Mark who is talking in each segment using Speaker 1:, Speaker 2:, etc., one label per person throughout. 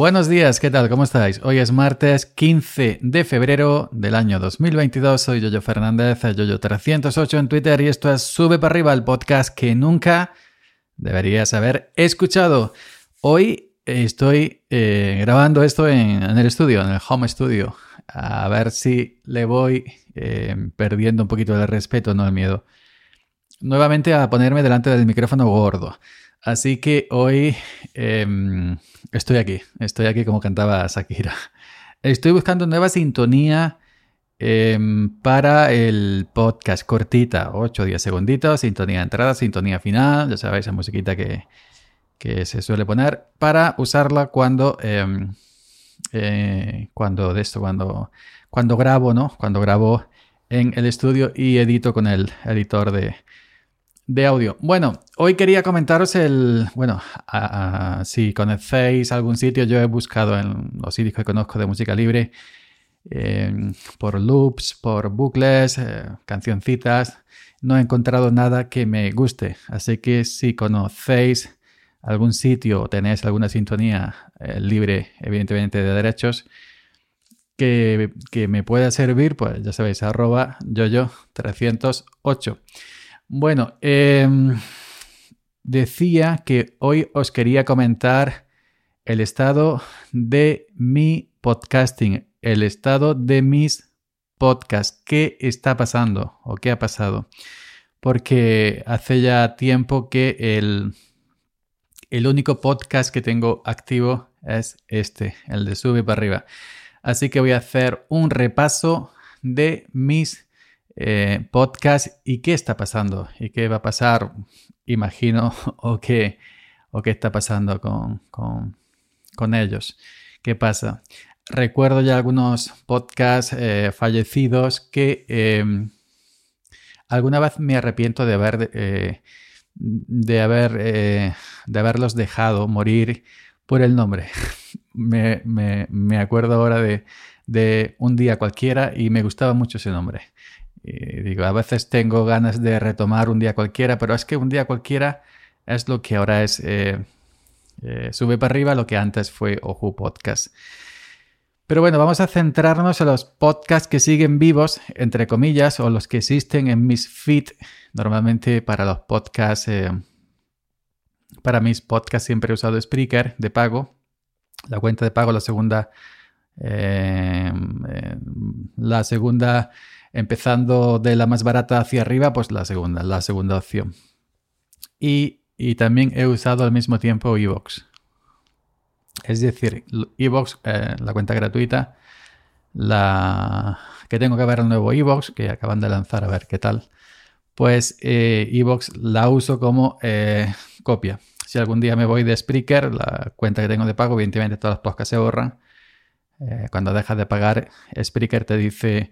Speaker 1: Buenos días, ¿qué tal? ¿Cómo estáis? Hoy es martes 15 de febrero del año 2022. Soy Yoyo Fernández, Yoyo308 en Twitter y esto es Sube para arriba, el podcast que nunca deberías haber escuchado. Hoy estoy eh, grabando esto en, el estudio, en el home studio. A ver si le voy eh, perdiendo un poquito el respeto, no el miedo. Nuevamente a ponerme delante del micrófono gordo. Así que hoy em, estoy aquí, estoy aquí como cantaba Shakira. Estoy buscando nueva sintonía em, para el podcast cortita, 8 o 10 segunditos, sintonía de entrada, sintonía final, ya sabéis, esa musiquita que, se suele poner para usarla cuando, em, eh, cuando de esto, cuando, cuando grabo, ¿no? Cuando grabo en el estudio y edito con el editor de, de audio. Bueno, hoy quería comentaros el, bueno, si conocéis algún sitio, yo he buscado en los sitios que conozco de música libre, por loops, por bucles, eh, cancioncitas, no he encontrado nada que me guste. Así que si conocéis algún sitio o tenéis alguna sintonía eh, libre, evidentemente de derechos, que, que, me pueda servir, pues ya sabéis, arroba yoyo308. Bueno, em, decía que hoy os quería comentar el estado de mi podcasting, el estado de mis podcasts. ¿Qué está pasando o qué ha pasado? Porque hace ya tiempo que el, el único podcast que tengo activo es este, el de Sube para arriba. Así que voy a hacer un repaso de mis eh, podcast y qué está pasando y qué va a pasar, imagino, o qué, o qué está pasando con, con, ellos. ¿Qué pasa? Recuerdo ya algunos podcasts eh, fallecidos que em, alguna vez me arrepiento de haber, eh, de, haber de haberlos dejado morir por el nombre. me, me, acuerdo ahora de, de un día cualquiera y me gustaba mucho ese nombre. Y digo, a veces tengo ganas de retomar un día cualquiera, pero es que un día cualquiera es lo que ahora es eh, eh, Sube para arriba, lo que antes fue Oju Podcast. Pero bueno, vamos a centrarnos en los podcasts que siguen vivos, entre comillas, o los que existen en mis feed. Normalmente para los podcasts, eh, para mis podcasts siempre he usado Spreaker de pago. La cuenta de pago, la segunda, la segunda empezando de la más barata hacia arriba, pues la segunda, la segunda opción. Y, también he usado al mismo tiempo Evox. Es decir, Evox, eh, la cuenta gratuita, la que tengo que ver el nuevo Evox, que acaban de lanzar, a ver qué tal. Pues eh, Evox la uso como eh, copia. Si algún día me voy de Spreaker, la cuenta que tengo de pago, evidentemente todas las podcasts se borran. cuando dejas de pagar, Spreaker te dice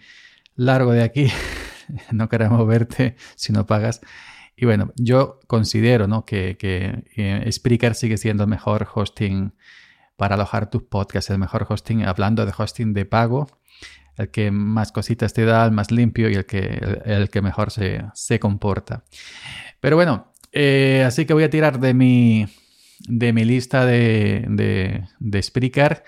Speaker 1: largo de aquí, no queremos verte si no pagas. Y bueno, yo considero ¿no? que, que eh, Spreaker sigue siendo el mejor hosting para alojar tus podcasts, el mejor hosting, hablando de hosting de pago, el que más cositas te da, el más limpio y el que, el, que mejor se, se, comporta. Pero bueno, eh, así que voy a tirar de mi, de mi lista de, de, de Spreaker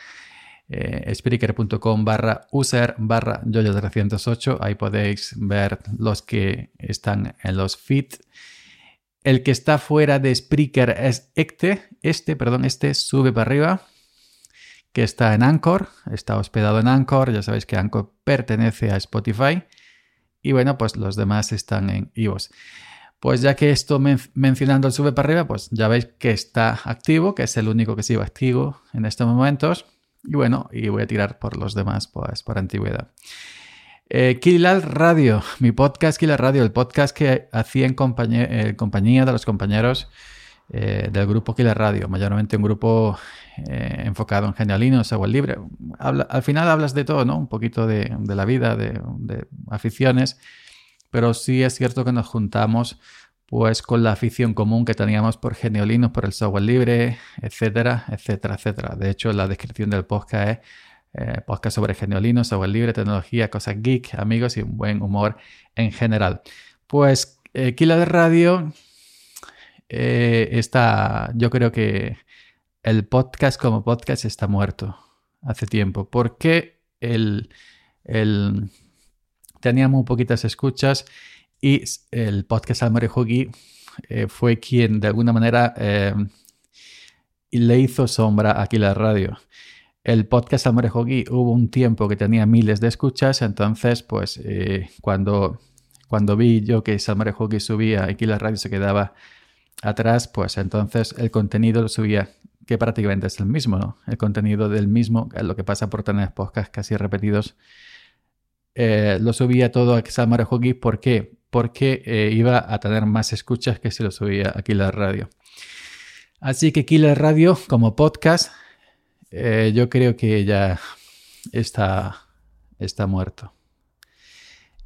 Speaker 1: eh, Spreaker.com barra user barra yoyo308. Ahí podéis ver los que están en los feeds. El que está fuera de Spreaker es este, este, perdón, este sube para arriba, que está en Anchor, está hospedado en Anchor, ya sabéis que Anchor pertenece a Spotify. Y bueno, pues los demás están en iVoox. Pues ya que esto mencionando el sube para arriba, pues ya veis que está activo, que es el único que sigue activo en estos momentos. Y bueno, y voy a tirar por los demás, pues por antigüedad. Eh, Radio, mi podcast Killer Radio, el podcast que hacía en eh, compañía, de los compañeros eh, del grupo Killer Radio, mayormente un grupo eh, enfocado en genialinos, software libre. al final hablas de todo, ¿no? Un poquito de, la vida, de, aficiones, pero sí es cierto que nos juntamos pues con la afición común que teníamos por Geniolinos, por el software libre, etcétera, etcétera, etcétera. De hecho, la descripción del podcast es eh, podcast sobre Geniolinos, software libre, tecnología, cosas geek, amigos y un buen humor en general. Pues eh, Kila de Radio eh, está, yo creo que el podcast como podcast está muerto hace tiempo. Porque el, el, tenía muy poquitas escuchas y el podcast Almare eh, fue quien de alguna manera eh, le hizo sombra aquí la radio. El podcast Almare hubo un tiempo que tenía miles de escuchas, entonces pues eh, cuando, cuando vi yo que Salmare subía y aquí radio se quedaba atrás, pues entonces el contenido lo subía, que prácticamente es el mismo, ¿no? El contenido del mismo, lo que pasa por tener podcasts casi repetidos, lo subía todo a Salmare ¿Por qué? Porque eh, iba a tener más escuchas que si lo subía aquí la radio. Así que Killer Radio como podcast, eh, yo creo que ya está, está muerto.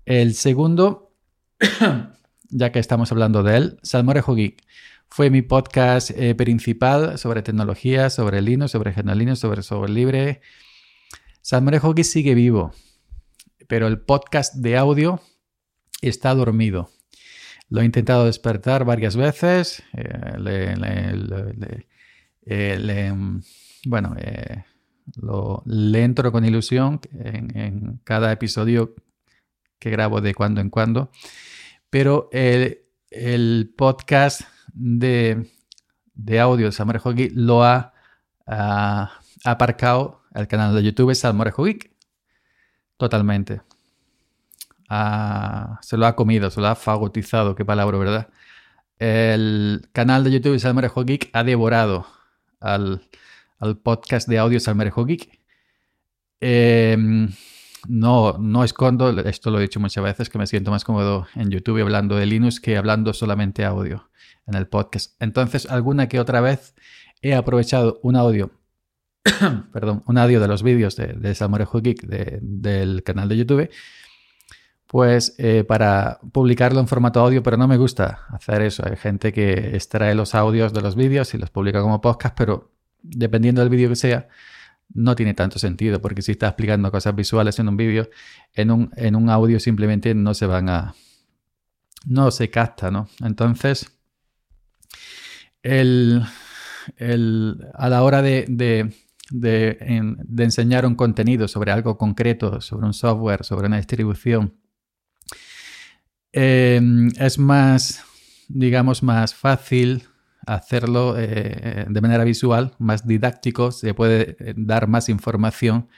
Speaker 1: El segundo, ya que estamos hablando de él, Salmorejo Geek. Fue mi podcast eh, principal sobre tecnología, sobre Linux, sobre GNU sobre software libre. Salmorejo Geek sigue vivo, pero el podcast de audio está dormido. Lo he intentado despertar varias veces. Eh, le, mm, bueno, lo, le entro con ilusión en cada episodio que grabo de cuando en cuando. Pero el, podcast de, audio de Salmorejo Geek lo ha, aparcado el canal de YouTube Salmorejo Geek. Totalmente. Se lo ha comido, se lo ha fagotizado, qué palabra, ¿verdad? El canal de YouTube Salmorejo Geek ha devorado al, podcast de audio Salmorejo Geek. Eh, no, no escondo, esto lo he dicho muchas veces, que me siento más cómodo en YouTube hablando de Linux que hablando solamente audio en el podcast. Entonces, alguna que otra vez he aprovechado un audio, perdón, un audio de los vídeos de, de Geek del canal de YouTube, pues eh, para publicarlo en formato audio, pero no me gusta hacer eso. Hay gente que extrae los audios de los vídeos y los publica como podcast, pero dependiendo del vídeo que sea, no tiene tanto sentido, porque si está explicando cosas visuales en un vídeo, en un, en un audio simplemente no se van a... no se capta, ¿no? Entonces, el, a la hora de, de, enseñar un contenido sobre algo concreto, sobre un software, sobre una distribución, em, es más, digamos, más fácil hacerlo eh, de manera visual, más didáctico, se puede eh, dar más información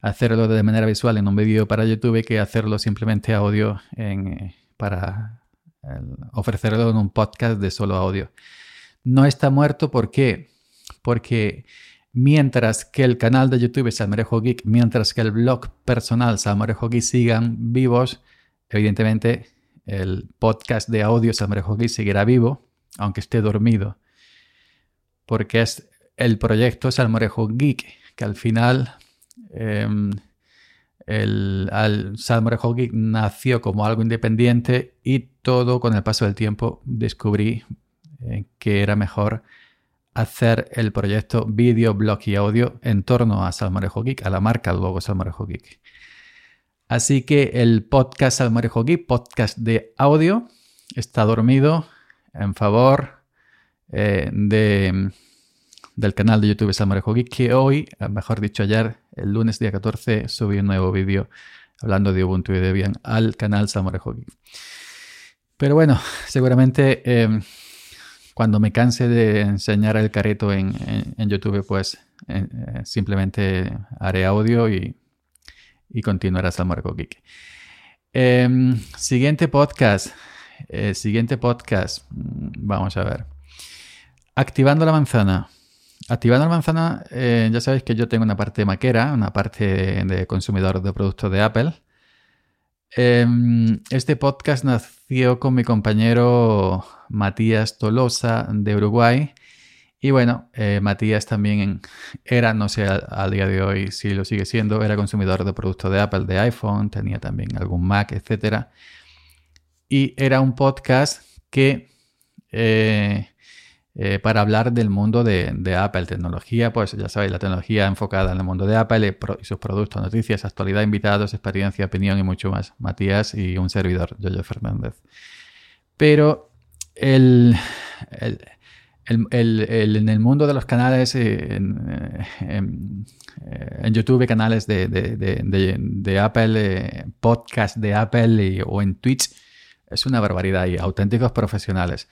Speaker 1: hacerlo de manera visual en un vídeo para YouTube que hacerlo simplemente audio eh, para ofrecerlo en un podcast de solo audio. No está muerto, ¿por qué? Porque mientras que el canal de YouTube Salmorejo Geek, mientras que el blog personal Salmorejo Geek sigan vivos, evidentemente el podcast de audio Salmorejo Geek seguirá vivo aunque esté dormido, porque es el proyecto Salmorejo Geek, que al final em, el Salmorejo Geek nació como algo independiente y todo con el paso del tiempo descubrí eh, que era mejor hacer el proyecto vídeo, blog y audio en torno a Salmorejo Geek, a la marca luego Salmorejo Geek. Así que el podcast Salmorejo Geek, podcast de audio, está dormido, en favor eh, de, del canal de YouTube Salmorejo Geek, que hoy, mejor dicho ayer, el lunes día 14, subí un nuevo vídeo hablando de Ubuntu y Debian al canal Salmorejo Geek. Pero bueno, seguramente em, cuando me canse de enseñar el careto en, YouTube, pues eh, eh, simplemente haré audio y, y continuará Salmorejo Geek. Em, siguiente podcast. Eh, siguiente podcast. Mm, vamos a ver. Activando la manzana. Activando la manzana, eh, ya sabéis que yo tengo una parte maquera, una parte de, consumidor de productos de Apple. Em, este podcast nació con mi compañero Matías Tolosa de Uruguay. Y bueno, eh, Matías también era, no sé al día de hoy si lo sigue siendo, era consumidor de productos de Apple, de iPhone, tenía también algún Mac, etcétera y era un podcast que eh, eh, para hablar del mundo de, Apple, tecnología, pues ya sabéis, la tecnología enfocada en el mundo de Apple y sus productos, noticias, actualidad, invitados, experiencia, opinión y mucho más. Matías y un servidor, Jojo Fernández. Pero el, en el mundo de los canales, eh, en, YouTube, canales de, Apple, podcast de Apple o en Twitch, es una barbaridad y auténticos profesionales.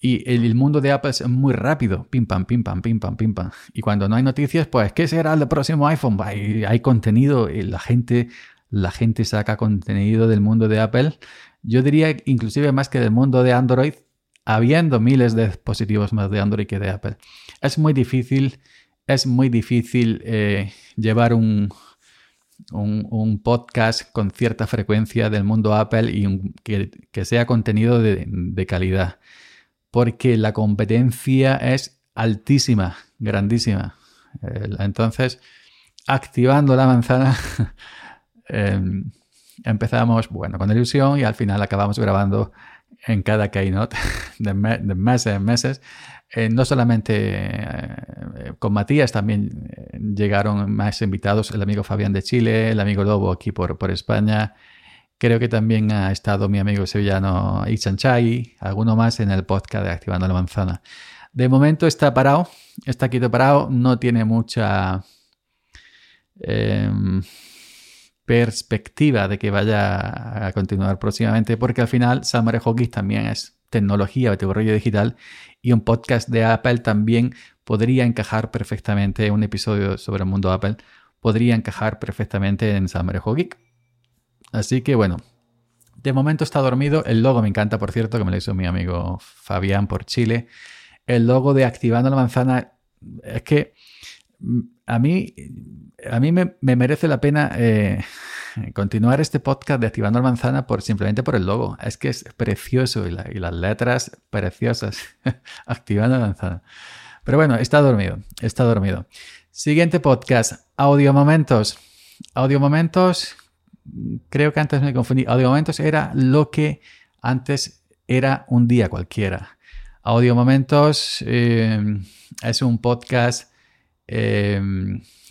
Speaker 1: Y el, mundo de Apple es muy rápido, pim pam, pim pam, pim pam, pim pam. Y cuando no hay noticias, pues, ¿qué será el próximo iPhone? Hay, hay contenido y la gente, la gente saca contenido del mundo de Apple. Yo diría inclusive más que del mundo de Android, habiendo miles de dispositivos más de Android que de Apple. Es muy difícil, es muy difícil eh, llevar un, un, podcast con cierta frecuencia del mundo Apple y que, sea contenido de, calidad. Porque la competencia es altísima, grandísima. Entonces, activando la manzana, em, empezamos, bueno, con ilusión y al final acabamos grabando en cada keynote de, de meses en meses eh, no solamente eh, con Matías, también eh, llegaron más invitados, el amigo Fabián de Chile, el amigo Lobo aquí por, por España. Creo que también ha estado mi amigo sevillano Chai, alguno más en el podcast de Activando la Manzana. De momento está parado, está quieto parado, no tiene mucha em, perspectiva de que vaya a continuar próximamente, porque al final Summer Hawkins también es tecnología, tecnología digital y un podcast de Apple también podría encajar perfectamente, un episodio sobre el mundo Apple podría encajar perfectamente en Summer Geek. Así que bueno, de momento está dormido. El logo me encanta, por cierto, que me lo hizo mi amigo Fabián por Chile. El logo de Activando la Manzana es que mm, a mí, a mí me, merece la pena eh, continuar este podcast de Activando la Manzana por, simplemente por el logo. Es que es precioso y, las letras preciosas. Activando la Manzana. Pero bueno, está dormido, está dormido. Siguiente podcast, Audio Momentos. Audio Momentos, creo que antes me confundí. Audio Momentos era lo que antes era un día cualquiera. Audio Momentos eh, es un podcast eh,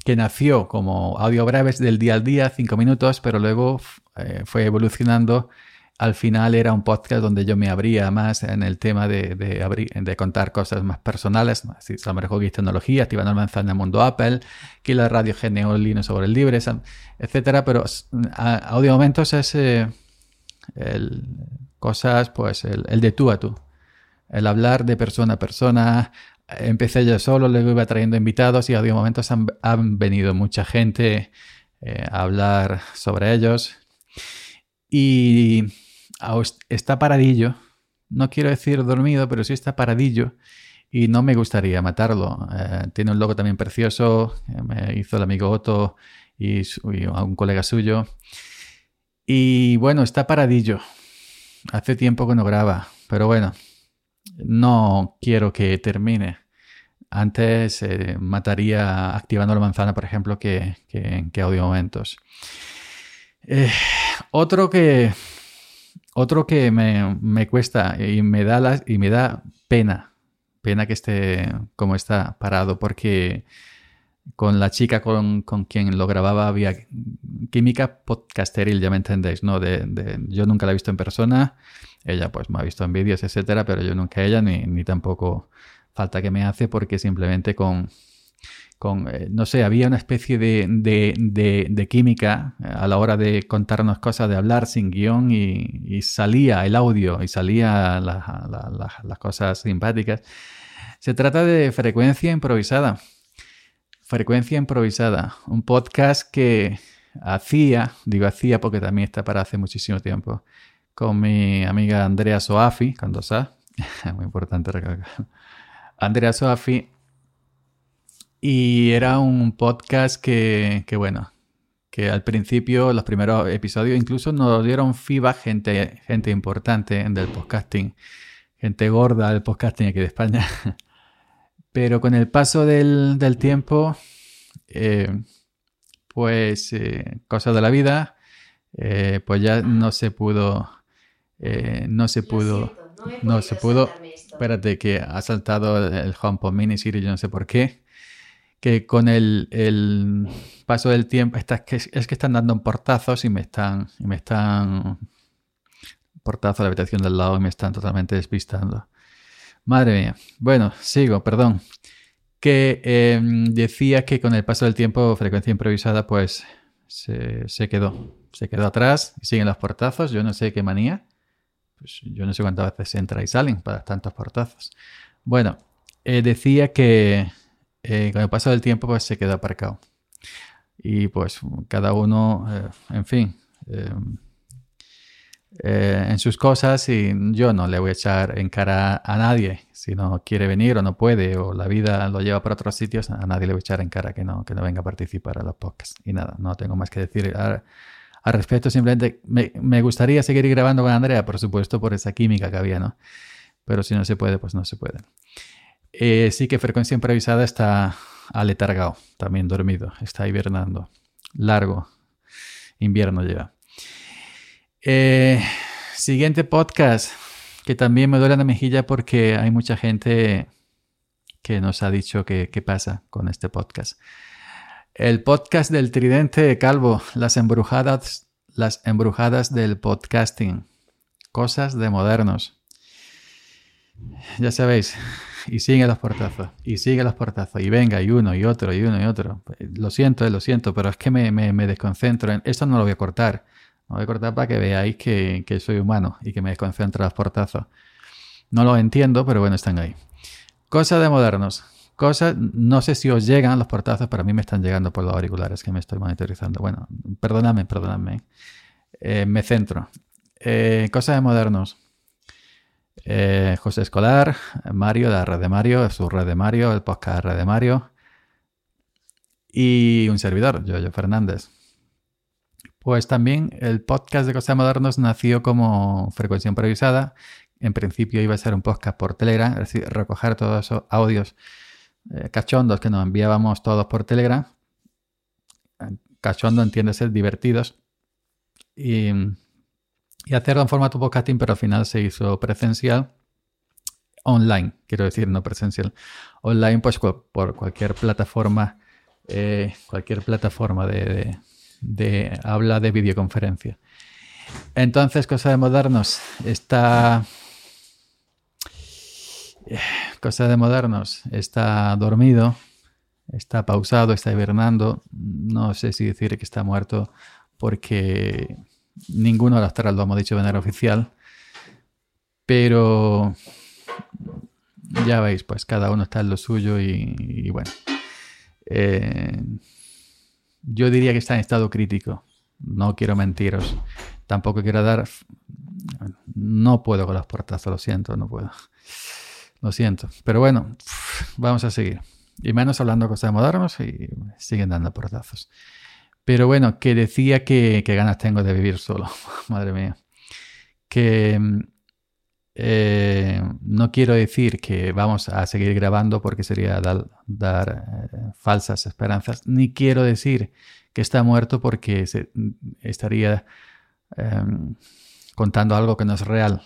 Speaker 1: que nació como audio breves del día al día, cinco minutos, pero luego eh, fue evolucionando. Al final era un podcast donde yo me abría más en el tema de, de, contar cosas más personales, así mejor que tecnología, activando el manzana mundo Apple, que la radio Geneo Linux sobre el libre, etcétera. Pero audio momentos es eh, cosas, pues el, el de tú a tú el hablar de persona a persona, empecé yo solo, luego iba trayendo invitados y a momentos han, han venido mucha gente eh, a hablar sobre ellos. Y está paradillo, no quiero decir dormido, pero sí está paradillo y no me gustaría matarlo. Eh, tiene un logo también precioso, eh, me hizo el amigo Otto y, y un colega suyo. Y bueno, está paradillo. Hace tiempo que no graba, pero bueno, no quiero que termine. Antes eh, mataría activando la manzana, por ejemplo, que, que, audio momentos. Eh, otro que, otro que me, cuesta y me, da y me da pena, pena que esté como está parado, porque con la chica con, quien lo grababa había química podcasteril, ya me entendéis, ¿no? De, yo nunca la he visto en persona, ella pues me ha visto en vídeos, etcétera, pero yo nunca ella ni, ni tampoco falta que me hace porque simplemente con, con eh, no sé, había una especie de, de, química a la hora de contarnos cosas, de hablar sin guion y, salía el audio y salía las cosas simpáticas. Se trata de frecuencia improvisada. Frecuencia improvisada. Un podcast que hacía, digo hacía porque también está para hace muchísimo tiempo, con mi amiga Andrea Soafi, cuando sa, muy importante recalcar Andrea Soafi. Y era un podcast que, bueno, que al principio, los primeros episodios, incluso nos dieron feedback gente, gente importante del podcasting, gente gorda del podcasting aquí de España. Pero con el paso del, tiempo, eh, pues eh, cosas de la vida, eh, pues ya no se pudo, no se pudo, no se pudo Espérate, que ha saltado el HomePod Mini Siri, yo no sé por qué. Que con el, paso del tiempo, es que, es que están dando portazos y me están, y me están portazo a la habitación del lado y me están totalmente despistando. Madre mía. Bueno, sigo, perdón. Que em, decía que con el paso del tiempo, frecuencia improvisada, pues se, quedó. Se quedó atrás y siguen los portazos. Yo no sé qué manía. Pues yo no sé cuántas veces entra y salen para tantos portazos. Bueno, eh, decía que eh, con el paso del tiempo pues se quedó aparcado. Y pues cada uno, eh, en fin, en sus cosas y yo no le voy a echar en cara a nadie. Si no quiere venir o no puede o la vida lo lleva para otros sitios, a nadie le voy a echar en cara que no, que no venga a participar a los podcasts. Y nada, no tengo más que decir al, respecto. Simplemente me, me, gustaría seguir grabando con Andrea, por supuesto, por esa química que había, ¿no? Pero si no se puede, pues no se puede. Eh, sí que frecuencia improvisada está aletargado, también dormido, está hibernando. Largo invierno lleva. Eh, siguiente podcast, que también me duele la mejilla porque hay mucha gente que nos ha dicho qué pasa con este podcast. El podcast del tridente calvo, las embrujadas, las embrujadas del podcasting, cosas de modernos. Ya sabéis, y sigue los portazos, y sigue los portazos, y venga, y uno, y otro, y uno, y otro. Lo siento, eh, lo siento, pero es que me, me, desconcentro. En, esto no lo voy a cortar. Voy a cortar para que veáis que, soy humano y que me desconcentro los portazos. No lo entiendo, pero bueno, están ahí. Cosas de modernos. Cosas, no sé si os llegan los portazos, pero a mí me están llegando por los auriculares que me estoy monitorizando. Bueno, perdóname, perdóname. Eh, me centro. Eh, cosas de modernos. Eh, José Escolar, Mario de la red de Mario, su red de Mario, el podcast red de Mario. Y un servidor, Jojo Fernández. Pues también el podcast de Cosas Modernos nació como frecuencia improvisada. En principio iba a ser un podcast por Telegram, es decir, recoger todos esos audios eh, cachondos que nos enviábamos todos por Telegram. Cachondo entiende ser divertidos. Y y hacerlo en formato podcasting, pero al final se hizo presencial. Online, quiero decir, no presencial. Online, pues por cualquier plataforma, eh, cualquier plataforma de, de, habla de videoconferencia. Entonces, cosa de modernos, está. Cosa de modernos, está dormido, está pausado, está hibernando. No sé si decir que está muerto porque Ninguno de las tres lo hemos dicho de manera oficial. Pero ya veis, pues cada uno está en lo suyo y, bueno. Eh, yo diría que está en estado crítico. No quiero mentiros. Tampoco quiero dar... No puedo con las portazos, lo siento, no puedo. Lo siento. Pero bueno, vamos a seguir. Y menos hablando de cosas modernas y siguen dando portazos. Pero bueno, que decía que, ganas tengo de vivir solo, madre mía. Que eh, no quiero decir que vamos a seguir grabando porque sería dar, eh, falsas esperanzas, ni quiero decir que está muerto porque estaría em, contando algo que no es real.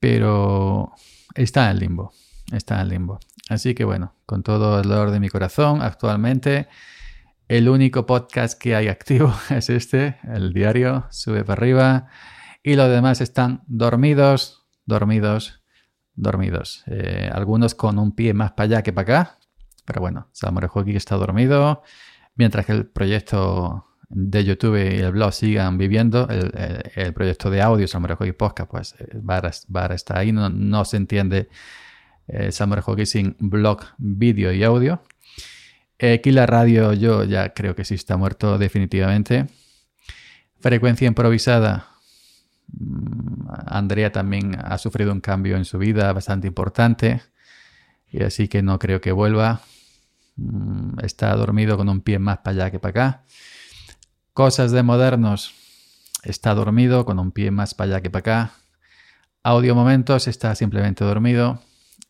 Speaker 1: Pero está en limbo, está en limbo. Así que bueno, con todo el dolor de mi corazón, actualmente el único podcast que hay activo es este, el diario, sube para arriba. Y los demás están dormidos, dormidos, dormidos. Eh, algunos con un pie más para allá que para acá. Pero bueno, Samurai Hockey está dormido. Mientras que el proyecto de YouTube y el blog sigan viviendo, el, proyecto de audio Samurai Hockey Podcast, pues eh, está ahí. No, se entiende eh, Samurai Hockey sin blog, vídeo y audio. Aquí la radio yo ya creo que sí está muerto definitivamente. Frecuencia improvisada. Andrea también ha sufrido un cambio en su vida bastante importante y así que no creo que vuelva. Mm, está dormido con un pie más para allá que para acá. Cosas de modernos. Está dormido con un pie más para allá que para acá. Audio momentos está simplemente dormido.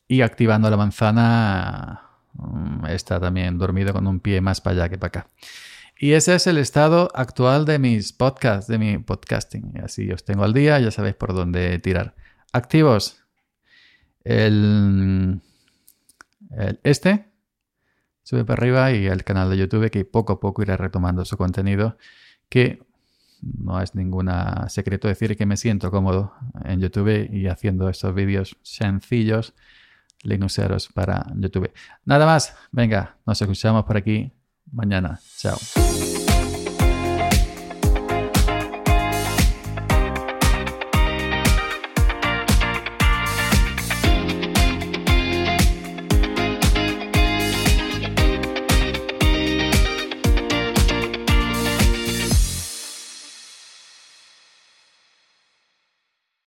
Speaker 1: Y activando la manzana Mm, está también dormido con un pie más para allá que para acá. Y ese es el estado actual de mis podcasts, de mi podcasting. Así os tengo al día, ya sabéis por dónde tirar. Activos. El, este sube para arriba y el canal de YouTube que poco a poco irá retomando su contenido que no es ningún secreto decir que me siento cómodo en YouTube y haciendo estos vídeos sencillos linuxeros para YouTube. Nada más, venga, nos escuchamos por aquí mañana. Chao.